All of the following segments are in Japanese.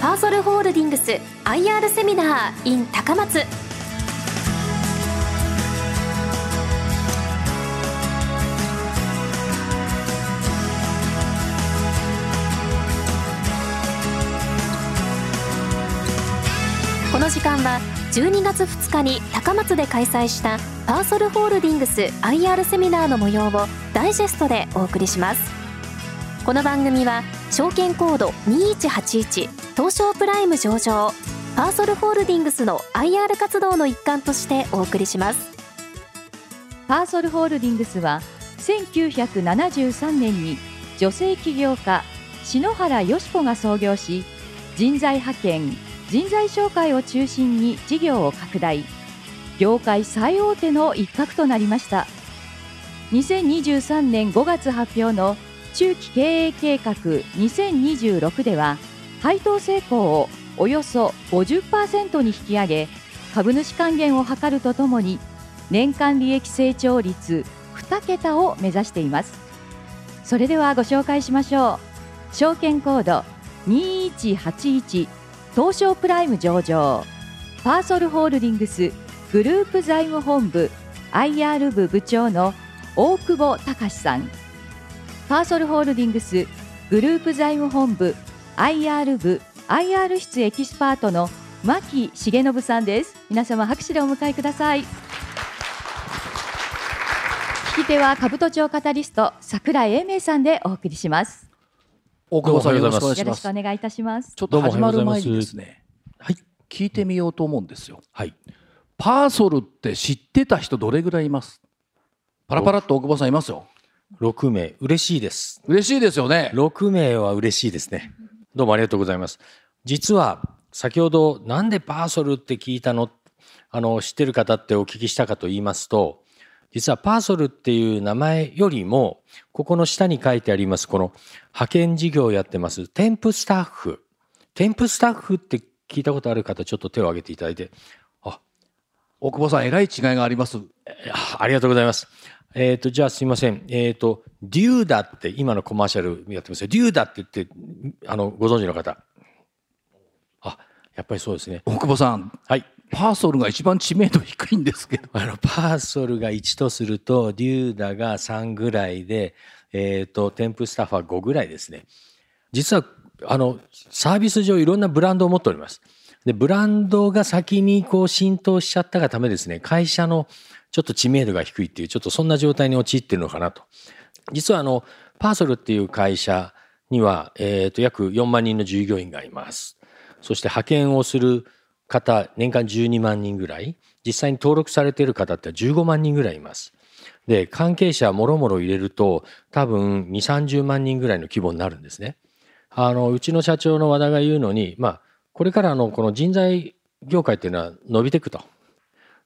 パーソルホールディングス IR セミナー in 高松。この時間は12月2日に高松で開催したパーソルホールディングス IR セミナーの模様をダイジェストでお送りします。この番組は証券コード2181東証プライム上場パーソルホールディングスの IR 活動の一環としてお送りします。パーソルホールディングスは1973年に女性起業家篠原よし子が創業し人材派遣人材紹介を中心に事業を拡大業界最大手の一角となりました。2023年5月発表の中期経営計画2026では配当成功をおよそ50%に引き上げ株主還元を図るとともに年間利益成長率2桁を目指しています。それではご紹介しましょう。証券コード2181東証プライム上場。パーソルホールディングスグループ財務本部 IR 部部長の大久保隆さん。パーソルホールディングスグループ財務本部 IR 部 IR 室エキスパートの牧重信さんです皆様拍手でお迎えください聞き手は兜町カタリスト桜井英明さんでお送りします大久保さんよろしくお願いよします。ろしくお願いいたしますちょっと始まる前にですね、はい、聞いてみようと思うんですよ。はい。パーソルって知ってた人どれぐらいいます？パラパラっと大久保さんいますよ。6名、嬉しいです。嬉しいですよね。6名は嬉しいですね。どうもありがとうございます。実は、先ほど、なんでパーソルって聞いたの？あの、知ってる方ってお聞きしたかと言いますと、実はパーソルっていう名前よりも、ここの下に書いてあります、この派遣事業をやってます、テンプスタッフ。テンプスタッフって聞いたことある方、ちょっと手を挙げていただいて、大久保さん、えらい違いがあります。あありがとうございます。えっ、と、じゃあすいません。えっ、と、 doda って今のコマーシャルやってますよ。 doda って言って、あの、ご存知の方。あ、やっぱりそうですね。大久保さん、はい。パーソルが一番知名度低いんですけど。あの、パーソルが1とすると、 doda が3ぐらいで、えっ、と、添付スタッフは5ぐらいですね。実は、あの、サービス上いろんなブランドを持っております。で、ブランドが先にこう浸透しちゃったがためですね、会社のちょっと知名度が低いっていう、ちょっとそんな状態に陥ってるのかなと。実はあの、パーソルっていう会社には、えっ、と、約4万人の従業員がいます。そして派遣をする方、年間12万人ぐらい、実際に登録されている方って15万人ぐらいいます。で、関係者もろもろ入れると、多分2、30万人ぐらいの規模になるんですね。あの、うちの社長の和田が言うのに、まあ、これからのこの人材業界っていうのは伸びていくと。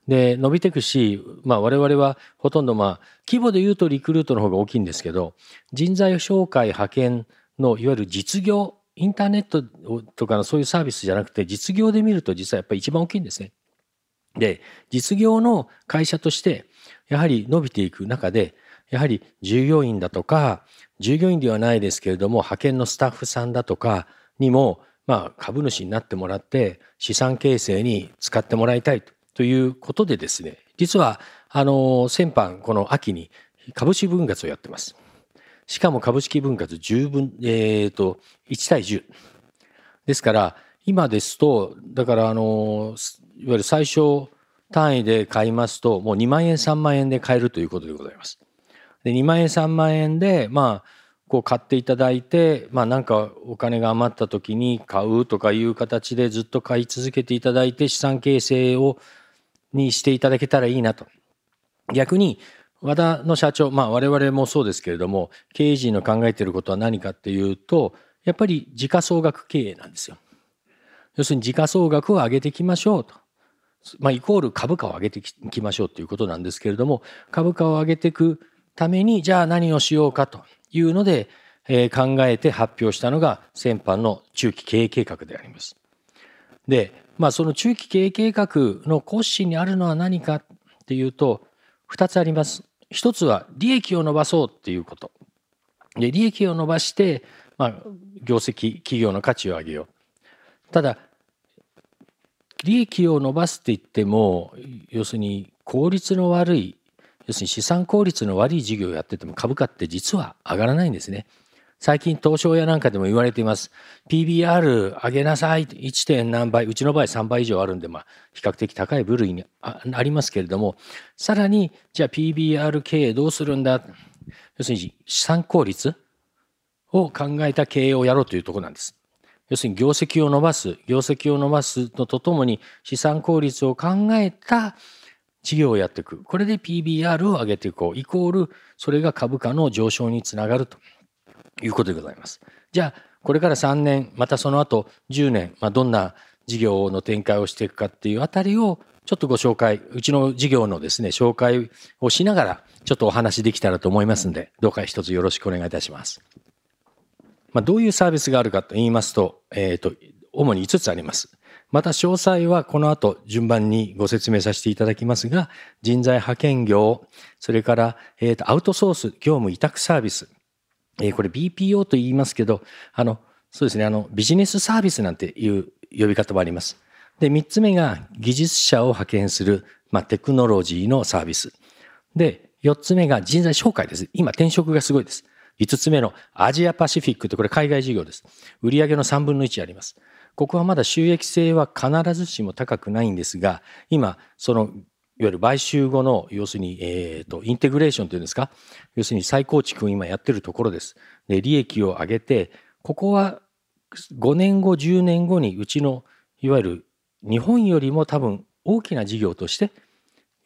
で、伸びていくし、まあ我々はほとんどまあ、規模で言うとリクルートの方が大きいんですけど、人材紹介派遣のいわゆる実業、インターネットとかのそういうサービスじゃなくて、実業で見ると実はやっぱり一番大きいんですね。で、実業の会社として、やはり伸びていく中で、やはり従業員だとか、従業員ではないですけれども、派遣のスタッフさんだとかにも、まあ、株主になってもらって、資産形成に使ってもらいたいということでですね、実は、あの、先般、この秋に株式分割をやってます。しかも株式分割10分、えっ、と、1対10。ですから、今ですと、だから、あの、いわゆる最小単位で買いますと、もう2万円、3万円で買えるということでございます。で、2万円、3万円で、まあ、こう買っていただいて、まあなんかお金が余った時に買うとかいう形でずっと買い続けていただいて資産形成を、にしていただけたらいいなと。逆に、和田の社長、まあ我々もそうですけれども、経営陣の考えていることは何かっていうと、やっぱり時価総額経営なんですよ。要するに時価総額を上げていきましょうと。まあイコール株価を上げていきましょうということなんですけれども、株価を上げていくために、じゃあ何をしようかというので、えー考えて発表したのが先般の中期経営計画であります。で、まあその中期経営計画の骨子にあるのは何かっていうと、二つあります。一つは利益を伸ばそうっていうこと。で、利益を伸ばして、まあ、業績、企業の価値を上げよう。ただ利益を伸ばすって言っても要するに効率の悪い要するに資産効率の悪い事業をやってても株価って実は上がらないんですね。最近東証やなんかでも言われています。PBR 上げなさい 1. 点何倍うちの場合3倍以上あるんで、まあ、比較的高い部類にありますけれどもさらにじゃあ PBR 経営どうするんだ？要するに資産効率を考えた経営をやろうというところなんです。要するに業績を伸ばす業績を伸ばすのとともに資産効率を考えた事業をやっていくこれで PBR を上げていこうイコールそれが株価の上昇につながるということでございます。じゃあこれから3年またその後10年、まあ、どんな事業の展開をしていくかっていうあたりをちょっとご紹介うちの事業のですね紹介をしながらちょっとお話できたらと思いますのでどうか一つよろしくお願いいたします。まあ、どういうサービスがあるかと言いますと,、えーと、主に5つあります。また詳細はこの後順番にご説明させていただきますが、人材派遣業、それから、えーと、アウトソース業務委託サービス、えー、これ BPO と言いますけど、あの、そうですね、あの、ビジネスサービスなんていう呼び方もあります。で、3つ目が技術者を派遣する、まあ、テクノロジーのサービス。で、4つ目が人材紹介です。今、転職がすごいです。5つ目のアジアパシフィックってこれ海外事業です。売上の3分の1あります。ここはまだ収益性は必ずしも高くないんですが、今、その、いわゆる買収後の、要するに、えっ、ー、と、インテグレーションというんですか、要するに再構築を今やってるところです。で、利益を上げて、ここは5年後、10年後にうちの、いわゆる日本よりも多分大きな事業として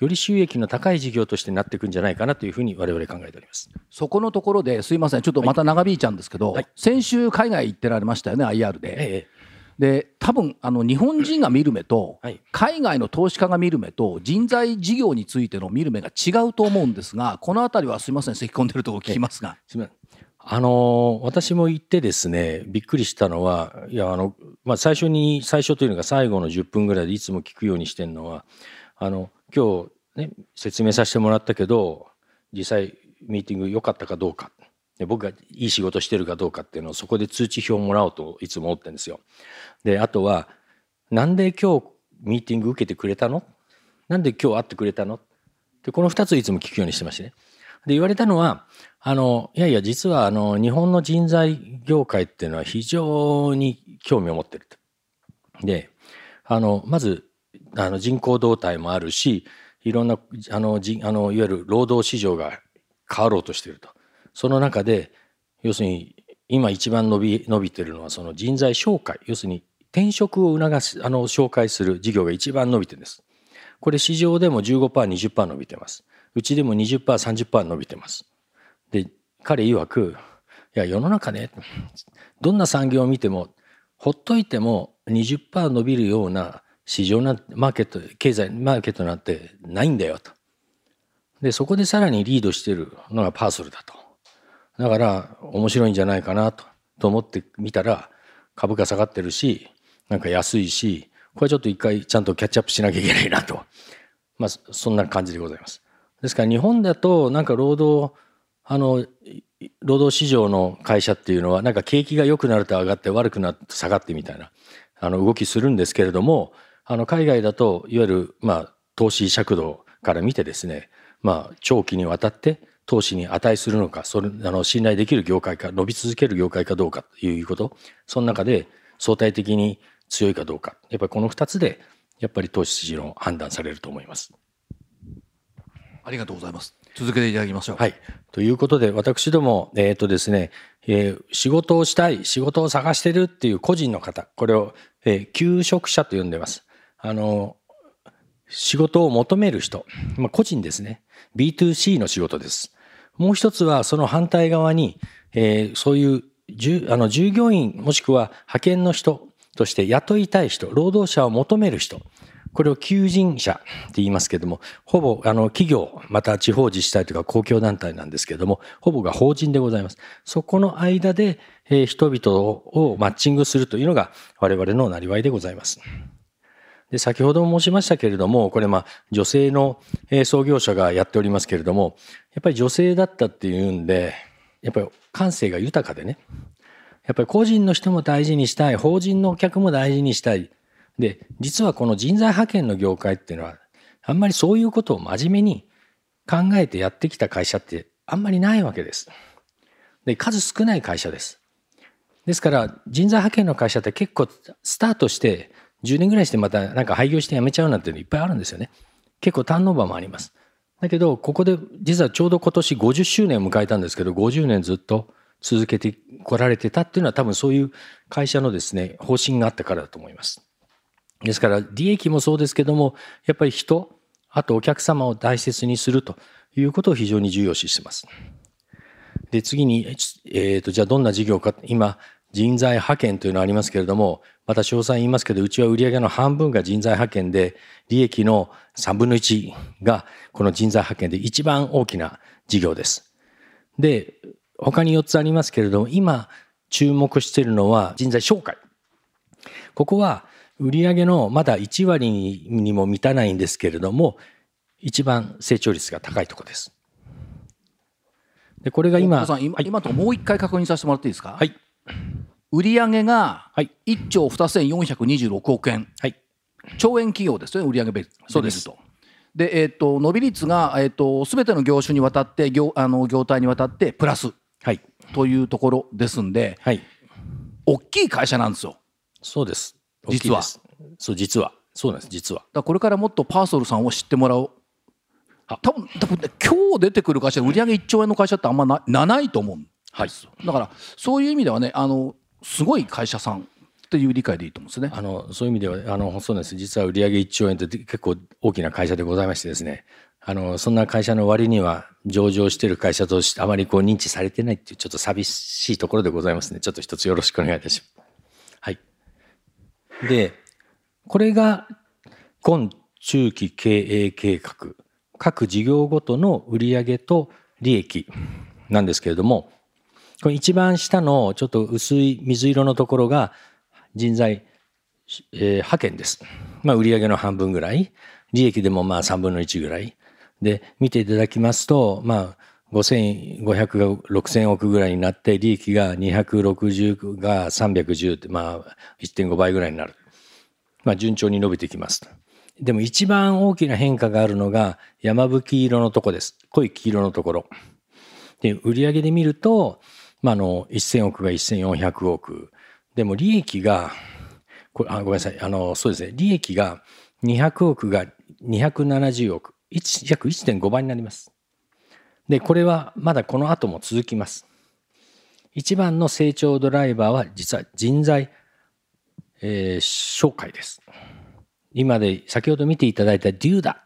より収益の高い事業としてなっていくんじゃないかなというふうに我々考えております。そこのところですいません。ちょっとまた長引いちゃうんですけど、はい、先週海外行ってられましたよね IR で。ええで多分あの日本人が見る目と、海外の投資家が見る目と人材事業についての見る目が違うと思うんですがこの辺りはすみません咳き込んでるとこ聞きますが。すみません。あの私も行ってですねびっくりしたのはいやあの、まあ、最初に最初というのが最後の10分ぐらいでいつも聞くようにしてるのはあの今日ね、説明させてもらったけど実際ミーティング良かったかどうかで僕がいい仕事してるかどうかっていうのをそこで通知表をもらおうといつも思ってるんですよ。であとはなんで今日ミーティング受けてくれたの？なんで今日会ってくれたの？でこの2ついつも聞くようにしてましてね。で言われたのはあのいやいや実はあの日本の人材業界っていうのは非常に興味を持ってると。であのまずあの人口動態もあるしいろんなあのじあのいわゆる労働市場が変わろうとしているとその中で要するに今一番伸び伸びてるのはその人材紹介。要するに転職を促すあの紹介する事業が一番伸びてるんです。これ市場でも 15%20% 伸びてます。うちでも 20%30% 伸びてます。で彼曰くいや世の中ねどんな産業を見てもほっといても20%伸びるような市場なマーケット経済マーケットなんてないんだよと。でそこでさらにリードしてるのがパーソルだと。だから面白いんじゃないかなとと思ってみたら株価下がってるしなんか安いしこれちょっと一回ちゃんとキャッチアップしなきゃいけないなと。まあそんな感じでございます。ですから日本だとなんか労働あの労働市場の会社っていうのはなんか景気が良くなると上がって悪くなると下がってみたいなあの動きするんですけれどもあの海外だといわゆるまあ投資尺度から見てですねまあ長期にわたって投資に値するのかそれあの信頼できる業界か伸び続ける業界かどうかということその中で相対的に強いかどうかやっぱりこの2つでやっぱり投資の判断されると思います。ありがとうございます。続けていただきましょう。はい。ということで、私ども、えっ、ー、とですね、えー、仕事をしたい、仕事を探してるっていう個人の方、これを、えー、求職者と呼んでます。あの、仕事を求める人、まあ、個人ですね。B2C の仕事です。もう一つはその反対側に、えー、そういうあの従業員もしくは派遣の人として雇いたい人、労働者を求める人、これを求人者って言いますけども、ほぼあの企業、また地方自治体とか公共団体なんですけども、ほぼが法人でございます。そこの間で、えー、人々をマッチングするというのが我々のなりわいでございます。で、先ほども申しましたけれども、これまあ女性の創業者がやっておりますけれども、やっぱり女性だったっていうんで、やっぱり感性が豊かでね、やっぱり個人の人も大事にしたい、法人のお客も大事にしたい。で、実はこの人材派遣の業界っていうのは、あんまりそういうことを真面目に考えてやってきた会社ってあんまりないわけです。で、数少ない会社です。ですから人材派遣の会社って結構スタートして10年ぐらいしてまたなんか廃業して辞めちゃうなんていうのいっぱいあるんですよね。結構ターンオーバーもあります。だけどここで実はちょうど今年50周年を迎えたんですけど50年ずっと続けてこられてたっていうのは多分そういう会社のですね方針があったからだと思います。ですから利益もそうですけどもやっぱり人あとお客様を大切にするということを非常に重要視してます。で次に、えーと、じゃあどんな事業か今人材派遣というのがありますけれどもまた詳細言いますけどうちは売上の半分が人材派遣で利益の3分の1がこの人材派遣で一番大きな事業です。で他に4つありますけれども今注目しているのは人材紹介。ここは売上のまだ1割にも満たないんですけれども一番成長率が高いところです。でこれが今今,、はい、今ともう一回確認させてもらっていいですか？はい。売上が1兆2426億円、はい、兆円企業ですよね売上ベそうです。と。で、えーと、伸び率が、えーと、全ての業種にわたって業あの業態にわたってプラス、はい、というところですんで、はい、大きい会社なんですよ。そうです。実は。そう実は。そうなんです実は。だこれからもっとパーソルさんを知ってもらおう。多分多分、ね、今日出てくる会社売上1兆円の会社ってあんまなないと思うんはい、だからそういう意味ではねあのすごい会社さんっていう理解でいいと思うんですね。あのそういう意味ではあのそうです。実は売上1兆円って結構大きな会社でございましてですね。あのそんな会社の割には上場している会社としてあまりこう認知されてないっていうちょっと寂しいところでございますね。ちょっと一つよろしくお願いいたします。はい。で、これが今中期経営計画各事業ごとの売上と利益なんですけれども、これ一番下のちょっと薄い水色のところが人材、えー、派遣です。まあ、売上の半分ぐらい。利益でもまあ3分の1ぐらい。で、見ていただきますと、まあ、5500が6000億ぐらいになって、利益が260が310って、まあ、1.5倍ぐらいになる。まあ、順調に伸びてきます。でも一番大きな変化があるのが山吹色のとこです。濃い黄色のところ。で、売上で見ると、まあ、あの、1000億が1400億。でも利益が、これあごめんなさい。あの、そうですね。利益が200億が270億。約1.5倍になります。で、これはまだこの後も続きます。一番の成長ドライバーは実は人材、えー、紹介です。今で先ほど見ていただいたデューダ。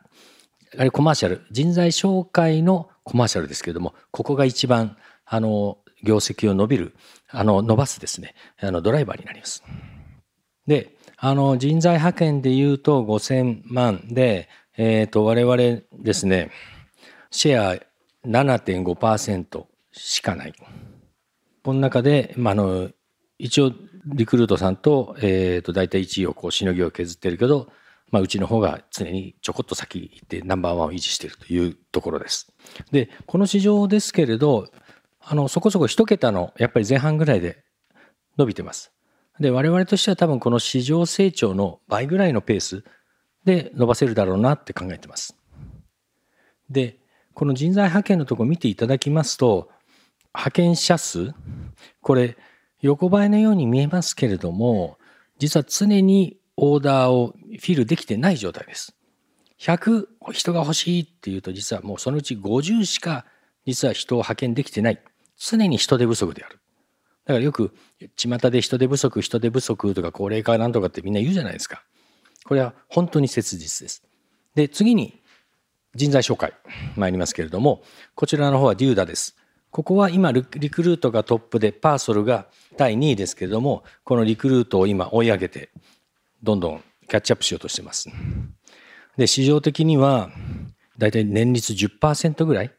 あれコマーシャル。人材紹介のコマーシャルですけれども、ここが一番、あの、業績を伸びる、あの、伸ばすですね、あの、ドライバーになります。で、あの、人材派遣で言うと5000万で、えっ、ー、と、我々ですね、シェア7.5%しかない。この中で、まあ、あの、一応、リクルートさんと、えっ、ー、と、大体1位をこう、しのぎを削ってるけど、まあ、うちの方が常にちょこっと先行ってナンバーワンを維持しているというところです。で、この市場ですけれど、あの、そこそこ一桁の、やっぱり前半ぐらいで伸びてます。で、我々としては多分この市場成長の倍ぐらいのペースで伸ばせるだろうなって考えてます。で、この人材派遣のとこ見ていただきますと、派遣者数、これ横ばいのように見えますけれども、実は常にオーダーをフィルできてない状態です。100人が欲しいっていうと実はもうそのうち50しか実は人を派遣できてない。常に人手不足である。だからよく巷で人手不足人手不足とか高齢化なんとかってみんな言うじゃないですか。これは本当に切実です。で次に人材紹介参りますけれどもこちらの方はデューダです。ここは今リクルートがトップでパーソルが第2位ですけれどもこのリクルートを今追い上げてどんどんキャッチアップしようとしてます。で市場的にはだいたい年率10%ぐらい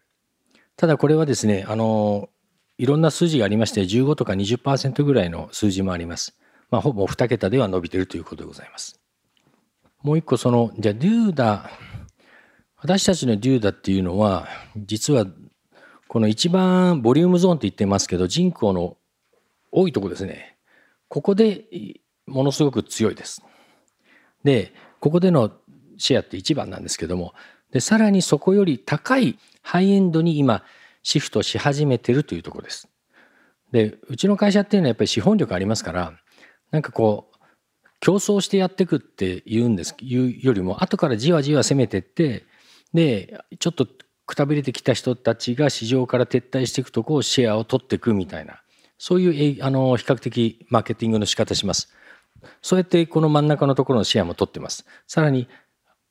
ただこれはですねあのいろんな数字がありまして15とか20%ぐらいの数字もあります。まあ、ほぼ2桁では伸びているということでございます。もう一個そのじゃあデューダ私たちのデューダっていうのは実はこの一番ボリュームゾーンって言ってますけど人口の多いとこですねここでものすごく強いです。でここでのシェアって一番なんですけどもでさらにそこより高いハイエンドに今シフトし始めてるというところです。でうちの会社っていうのはやっぱり資本力ありますからなんかこう競争してやっていくって言うんです言うよりも後からじわじわ攻めてってでちょっとくたびれてきた人たちが市場から撤退していくとこをシェアを取っていくみたいなそういうあの比較的マーケティングの仕方します。そうやってこの真ん中のところのシェアも取ってます。さらに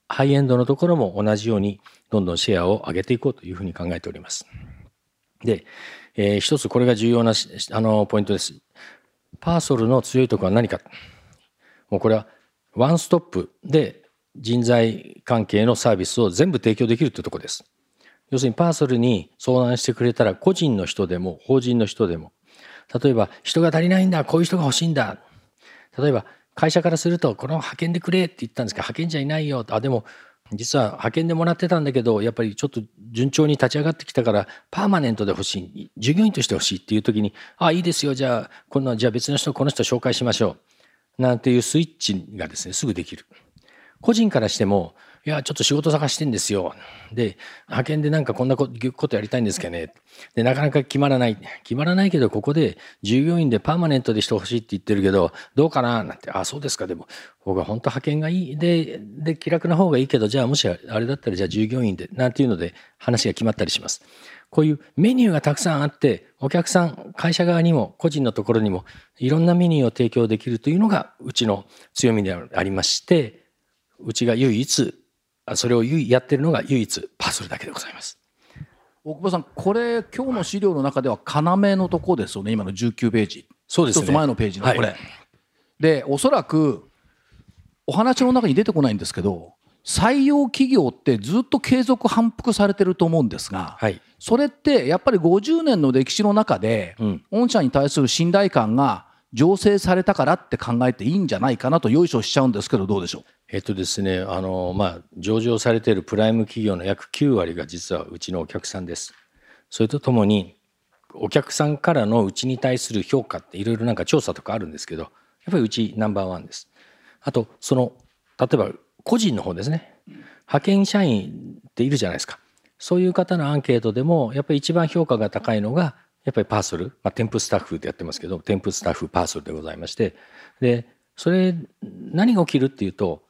ハイエンドのところも同じようにどんどんシェアを上げていこうというふうに考えております。で、えー、一つこれが重要なあのポイントです。パーソルの強いところは何か。もうこれはワンストップで人材関係のサービスを全部提供できるというところです。要するにパーソルに相談してくれたら個人の人でも法人の人でも例えば人が足りないんだこういう人が欲しいんだ例えば会社からするとこの派遣でくれって言ったんですけど派遣じゃいないよあでも実は派遣でもらってたんだけどやっぱりちょっと順調に立ち上がってきたからパーマネントで欲しい従業員として欲しいっていう時にあいいですよじゃあこのじゃあ別の人この人紹介しましょうなんていうスイッチがですねすぐできる。個人からしてもいや、ちょっと仕事探してんですよ。で、派遣でなんかこんなことやりたいんですけどね。で、なかなか決まらない。決まらないけど、ここで従業員でパーマネントでしてほしいって言ってるけど、どうかな？なんて、あ、そうですか。でも、僕は本当派遣がいい。で、で、気楽な方がいいけど、じゃあもしあれだったら、じゃあ従業員で、なんていうので話が決まったりします。こういうメニューがたくさんあって、お客さん、会社側にも、個人のところにも、いろんなメニューを提供できるというのが、うちの強みでありまして、うちが唯一それをやってるのが唯一パーソルだけでございます。大久保さん、これ、今日の資料の中では要のとこですよね、今の19ページ。そうですね。一つ前のページのこれ。はい、で、おそらく、お話の中に出てこないんですけど、採用企業ってずっと継続反復されてると思うんですが、はい、それってやっぱり50年の歴史の中で、うん、御社に対する信頼感が醸成されたからって考えていいんじゃないかなとよいしょしちゃうんですけどどうでしょう？えっとですねあのまあ上場されているプライム企業の約9割が実はうちのお客さんです。それとともにお客さんからのうちに対する評価っていろいろなんか調査とかあるんですけどやっぱりうちナンバーワンです。あとその例えば個人の方ですね派遣社員っているじゃないですかそういう方のアンケートでもやっぱり一番評価が高いのがやっぱりパーソル、まあ、テンプスタッフでやってますけどテンプスタッフパーソルでございましてでそれ何が起きるっていうと,、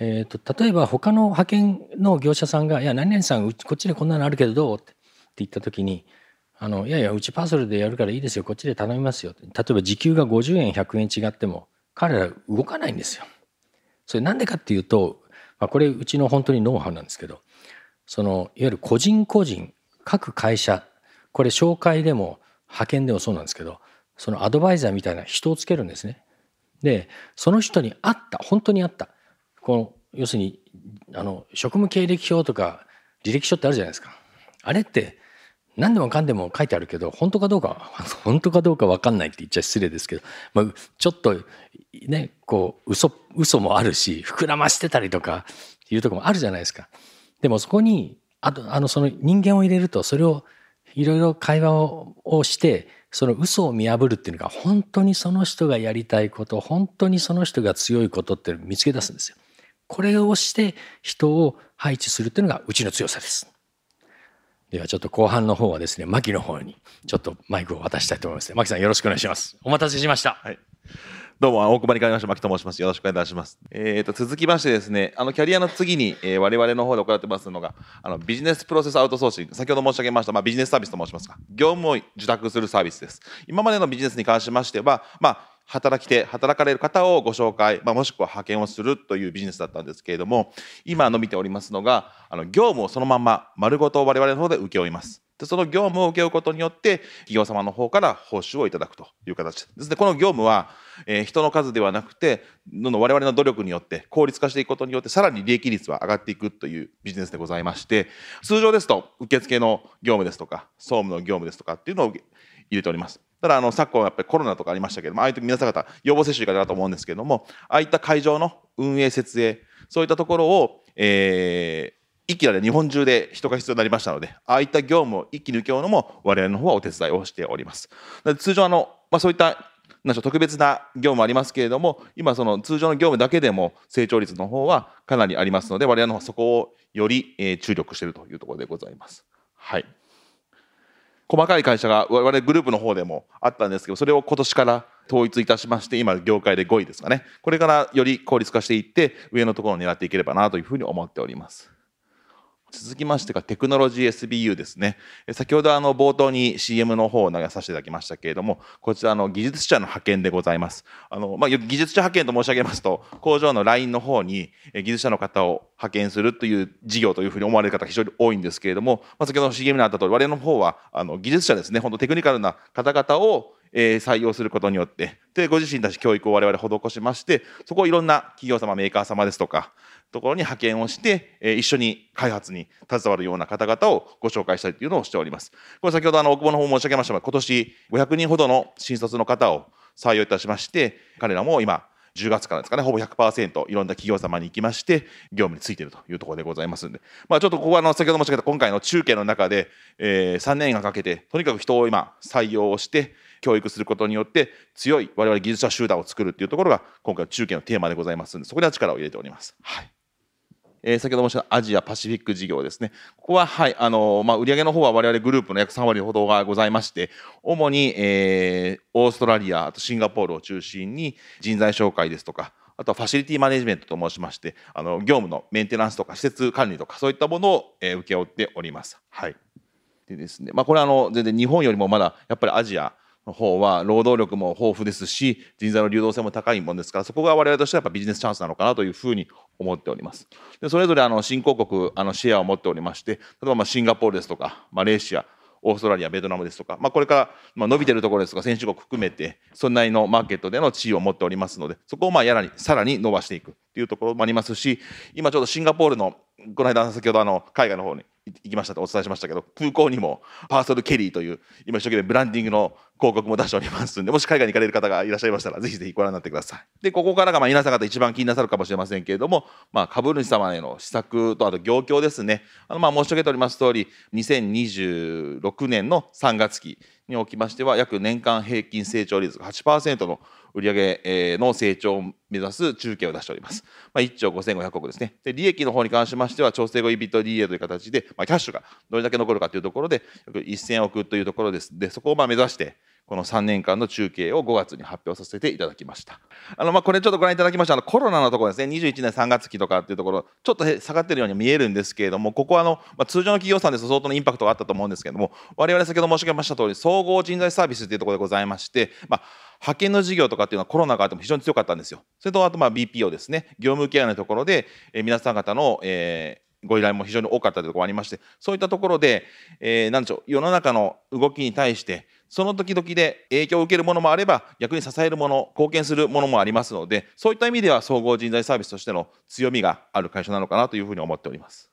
えーと、例えば他の派遣の業者さんが「いや何々さんこっちでこんなのあるけどどう?」って言った時に「あのいやいやうちパーソルでやるからいいですよこっちで頼みますよ」例えば時給が50円100円違っても彼ら動かないんですよ。それなんでかっていうと、まあ、これうちの本当にノウハウなんですけどそのいわゆる個人個人各会社これ紹介でも派遣でもそうなんですけどそのアドバイザーみたいな人をつけるんですね。でその人に合った本当に合ったこの要するにあの職務経歴表とか履歴書ってあるじゃないですか。あれって何でもかんでも書いてあるけど本当かどうか 本当かどうか分かんないって言っちゃ失礼ですけど、まあ、ちょっとねこう嘘嘘もあるし膨らましてたりとかいうとこもあるじゃないですか。でもそこにあとあのその人間を入れるとそれをいろいろ会話をしてその嘘を見破るっていうのが本当にその人がやりたいこと本当にその人が強いことって見つけ出すんですよ。これをして人を配置するっていうのがうちの強さです。ではちょっと後半の方はですね牧の方にちょっとマイクを渡したいと思います牧さんよろしくお願いします。お待たせしました、はい。どうも、大熊に変わりました、牧と申します。よろしくお願いします。えっ、ー、と、続きましてですね、あの、キャリアの次に、えー、我々の方で行ってますのが、あの、ビジネスプロセスアウトソーシング、先ほど申し上げました、まあ、ビジネスサービスと申しますが、業務を受託するサービスです。今までのビジネスに関しましては、まあ、働き手、働かれる方をご紹介、まあ、もしくは派遣をするというビジネスだったんですけれども、今伸びておりますのが、あの業務をそのまま丸ごと我々の方で請け負います。でその業務を請け負うことによって企業様の方から報酬をいただくという形ですねこの業務は、えー、人の数ではなくての我々の努力によって効率化していくことによってさらに利益率は上がっていくというビジネスでございまして通常ですと受付の業務ですとか総務の業務ですとかっていうのを入れておりますただあの昨今やっぱりコロナとかありましたけどもああいう時皆さん方予防接種いかがだと思うんですけれどもああいった会場の運営設営そういったところを、えー、一気に日本中で人が必要になりましたので、ああいった業務を一気に請け負うのも我々の方はお手伝いをしております。通常あのまあ、そういったなん特別な業務ありますけれども今その通常の業務だけでも成長率の方はかなりありますので我々の方はそこをより注力しているというところでございます。はい細かい会社が我々グループの方でもあったんですけどそれを今年から統一いたしまして今業界で5位ですかねこれからより効率化していって上のところを狙っていければなというふうに思っております。続きましてがテクノロジー SBU ですね。先ほどあの冒頭に CM の方を流させていただきましたけれども、こちらの技術者の派遣でございます。あの、まあ、技術者派遣と申し上げますと、工場の LINE の方に技術者の方を派遣するという事業というふうに思われる方非常に多いんですけれども、まあ、先ほどの CM にあった通り、我々の方はあの技術者ですね、本当テクニカルな方々をえ採用することによってでご自身たち教育を我々施しましてそこをいろんな企業様メーカー様ですとかところに派遣をして、え一緒に開発に携わるような方々をご紹介したいというのをしております。これ先ほどあの大久保の方申し上げましたが今年500人ほどの新卒の方を採用いたしまして彼らも今10月からですかねほぼ100%いろんな企業様に行きまして業務についているというところでございますんで、まあ、ちょっとここはあの先ほど申し上げた今回の中継の中で、えー、3年間かけてとにかく人を今採用をして教育することによって強い我々技術者集団を作るっていうところが今回の中継のテーマでございますのでそこでは力を入れております。はいえ、先ほど申し上げたアジアパシフィック事業ですね。ここは、はい、あの、まあ、売上の方は我々グループの約3割ほどがございまして、主に、えー、オーストラリア、あとシンガポールを中心に人材紹介ですとか、あとはファシリティマネジメントと申しまして、あの、業務のメンテナンスとか施設管理とか、そういったものを、えー、請け負っております。はい。でですね、まあ、これはあの、全然日本よりもまだ、やっぱりアジア、の方は労働力も豊富ですし人材の流動性も高いものですからそこが我々としてはやっぱビジネスチャンスなのかなというふうに思っております。でそれぞれあの新興国あのシェアを持っておりまして例えばまあシンガポールですとかマレーシアオーストラリアベトナムですとか、まあ、これからまあ伸びてるところですとか先進国含めてそれなりのマーケットでの地位を持っておりますのでそこをまあやらにさらに伸ばしていくというところもありますし今ちょうどシンガポールのこの間先ほどあの海外の方に行きましたとお伝えしましたけど空港にもパーソルケリーという今一生懸命ブランディングの広告も出しておりますんでもし海外に行かれる方がいらっしゃいましたらぜひぜひご覧になってくださいでここからがまあ皆さん方一番気になさるかもしれませんけれども、まあ、株主様への施策とあと業況ですね。あのまあ申し上げております通り2026年の3月期におきましては約年間平均成長率が8%の売上の成長を目指す中継を出しております。まあ、1兆5500億ですね。で、利益の方に関しましては、調整後 EBITDA という形で、まあ、キャッシュがどれだけ残るかというところで、約1000億というところです。で、そこをまあ目指して、この3年間の中継を5月に発表させていただきました。あのまあこれちょっとご覧いただきましたあのコロナのところですね21年3月期とかっていうところちょっと下がってるように見えるんですけれどもここはあの、まあ、通常の企業さんですと相当のインパクトがあったと思うんですけれども我々先ほど申し上げました通り総合人材サービスっていうところでございまして、まあ、派遣の事業とかっていうのはコロナがあっても非常に強かったんですよ。それとあとまあ BPO ですね業務ケアのところで、えー、皆さん方の、えーご依頼も非常に多かったというところがありましてそういったところで、えー、何でしょう世の中の動きに対してその時々で影響を受けるものもあれば逆に支えるもの貢献するものもありますのでそういった意味では総合人材サービスとしての強みがある会社なのかなというふうに思っております。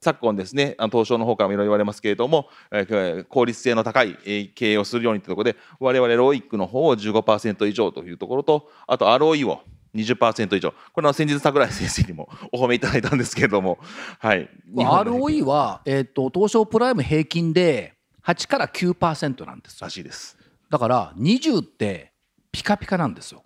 昨今ですね東証の方からもいろいろ言われますけれども、え効率性の高い経営をするようにというところで我々ロイックの方を15%以上というところとあと ROE を20%以上。これは先日桜井先生にも お褒めいただいたんですけれども、はい、ROE は、えーと東証プライム平均で8から9%なんですらしいです。だから20ってピカピカなんですよ。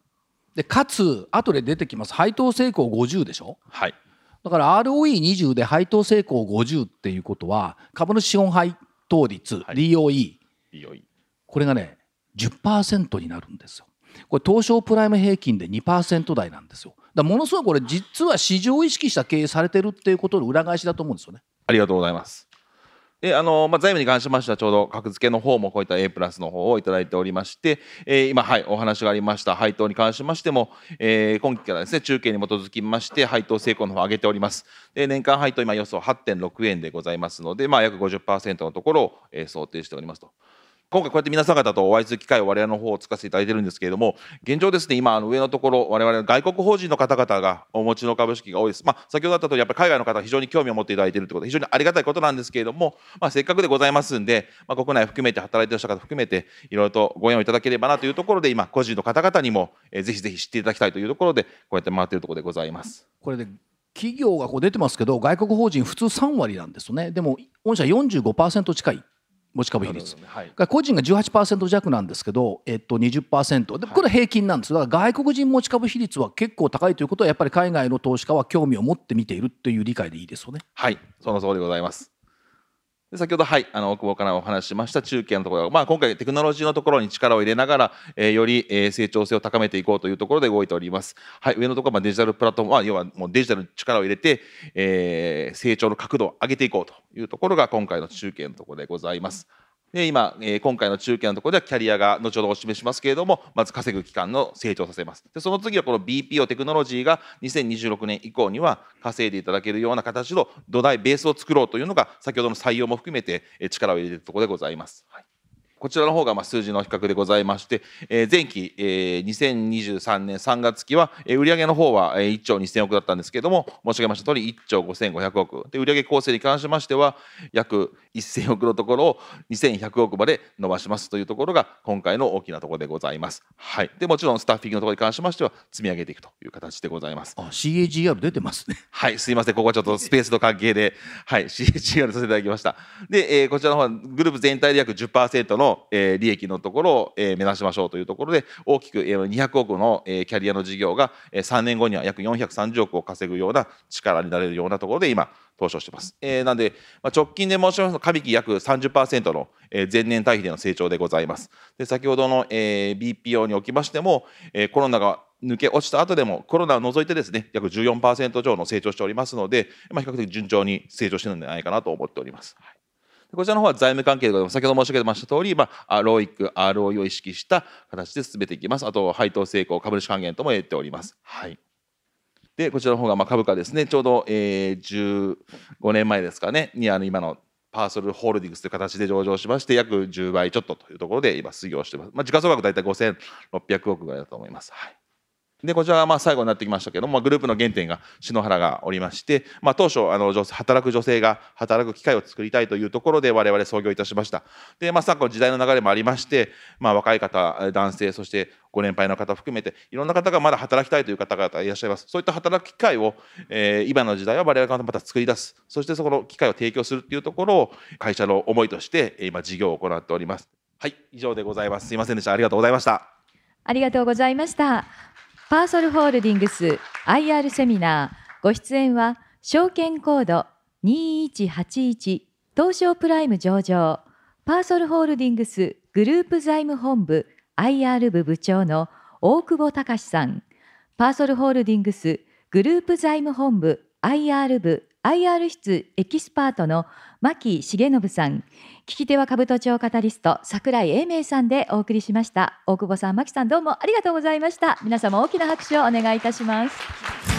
でかつ後で出てきます。配当成功50でしょ？はい。だから ROE20 で配当成功50っていうことは株主資本配当率、はい、DOE, DOE これがね10%になるんですよ。これ東証プライム平均で2%台なんですよ。だものすごいこれ実は市場意識した経営されてるっていうことの裏返しだと思うんですよね。ありがとうございますであのまあ、財務に関しましてはちょうど格付けの方もこういった A プラスの方をいただいておりまして、えー、今、はい、お話がありました配当に関しましても、えー、今期からですね中継に基づきまして配当成功の方を上げておりますで年間配当今予想8.6円でございますので、まあ、約50%のところを、えー、想定しておりますと。今回こうやって皆さん方とお会いする機会を我々の方を使わせていただいてるんですけれども、現状ですね、今、あの上のところ、我々外国法人の方々がお持ちの株式が多いです。まあ、先ほどあったとおり、やっぱり海外の方が非常に興味を持っていただいているということ、非常にありがたいことなんですけれども、まあ、せっかくでございますんで、まあ、国内含めて働いていらっしゃる方含めて、いろいろとご縁をいただければなというところで、今、個人の方々にも、ぜひぜひ知っていただきたいというところで、こうやって回っているところでございます。これで企業がこう出てますけど、外国法人普通3割なんですよね。でも、御社45%近い。持ち株比率、はい、個人が18%弱なんですけど、えっと、20%でこれ平均なんです。だから外国人持ち株比率は結構高いということはやっぱり海外の投資家は興味を持って見ているという理解でいいですよね。はい。その通りでございますで先ほど、はい、あの、大久保からお話ししました中継のところ、まあ、今回テクノロジーのところに力を入れながら、えー、より、えー、成長性を高めていこうというところで動いております。はい、上のところはデジタルプラットフォームは、要はもうデジタルに力を入れて、えー、成長の角度を上げていこうというところが今回の中継のところでございます。で今、えー、今回の中継のところではキャリアが後ほどお示しますけれどもまず稼ぐ期間の成長させますでその次はこの BPO テクノロジーが2026年以降には稼いでいただけるような形の土台ベースを作ろうというのが先ほどの採用も含めて力を入れているところでございます。はいこちらの方がま数字の比較でございまして、え前期、え2023年3月期は、え売上の方は1兆2000億だったんですけれども、申し上げました通り1兆5500億。で、売上構成に関しましては、約1000億のところを2100億まで伸ばしますというところが今回の大きなところでございます。はい。で、もちろんスタッフィングのところに関しましては積み上げていくという形でございます。あ、CAGR 出てますね。はい。すいません。ここはちょっとスペースの関係で、はい、CAGR させていただきました。で、えー、こちらの方はグループ全体で約10%のえー、利益のところを、えー、目指しましょうというところで大きく、えー、200億の、えー、キャリアの事業が、えー、3年後には約430億を稼ぐような力になれるようなところで今投資をしています。えー、なんで、まあ、直近で申しますと上期約30%の、えー、前年対比での成長でございます。で先ほどの、えー、BPO におきましても、えー、コロナが抜け落ちた後でもコロナを除いてですね約14%上の成長しておりますので、まあ、比較的順調に成長しているんじゃないかなと思っております。はいこちらの方は財務関係でございます。先ほど申し上げました通り、まあ、ROIC、ROE を意識した形で進めていきます。あと、配当成功、株主還元とも得ております。はい。で、こちらの方がまあ株価ですね、ちょうど、えー、15年前ですかね、にあの今のパーソルホールディングスという形で上場しまして、約10倍ちょっとというところで今、失業しています。まあ、時価総額大体5600億ぐらいだと思います。はいで、こちらはまあ最後になってきましたけども、グループの原点が篠原がおりまして、まあ、当初、あの、働く女性が働く機会を作りたいというところで我々創業いたしました。で、まあ、昨今時代の流れもありまして、まあ、若い方、男性、そしてご年配の方含めて、いろんな方がまだ働きたいという方々いらっしゃいます。そういった働く機会を、えー、今の時代は我々がまた作り出す。そしてそこの機会を提供するっていうところを会社の思いとして今事業を行っております。はい、以上でございます。すいませんでした。ありがとうございました。ありがとうございました。パーソルホールディングス IR セミナー。ご出演は証券コード2181東証プライム上場。パーソルホールディングスグループ財務本部 IR 部部長の大久保隆さん。パーソルホールディングスグループ財務本部 IR 部 IR 室エキスパートの牧重信さん聞き手は兜町カタリスト櫻井英明さんでお送りしました。大久保さん牧さんどうもありがとうございました。皆様大きな拍手をお願いいたします。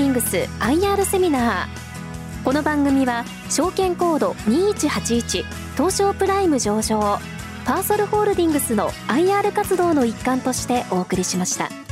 ディングス IR セミナーこの番組は証券コード2181東証プライム上場パーソルホールディングスの IR 活動の一環としてお送りしました。